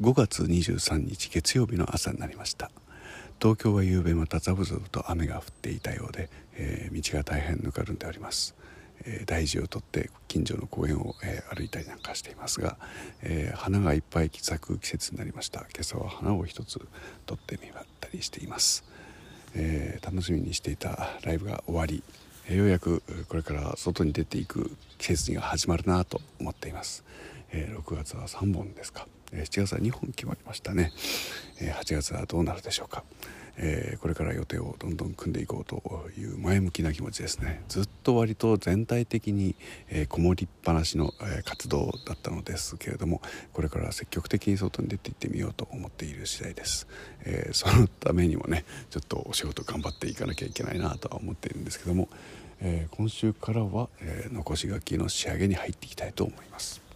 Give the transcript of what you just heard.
5月23日月曜日の朝になりました。東京は夕べまたザブザブと雨が降っていたようで、えー、道が大変ぬかるんでおります、えー、大事をとって近所の公園を、えー、歩いたりなんかしていますが、え花がいっぱい咲く季節になりました。今朝は花を一つ取ってみたりしています、え楽しみにしていたライブが終わりようやくこれから外に出ていく季節が始まるなと思っています、え6月は3本ですか。7月は2本決まりましたね。8月はどうなるでしょうか。えこれから予定をどんどん組んでいこうという前向きな気持ちですね。ずっと割と全体的に、えこもりっぱなしの、え活動だったのですけれどもこれから積極的に外に出て行ってみようと思っている次第です、えそのためにもねちょっとお仕事頑張っていかなきゃいけないなとは思っているんですけども、え今週からは、え残し書きの仕上げに入っていきたいと思います。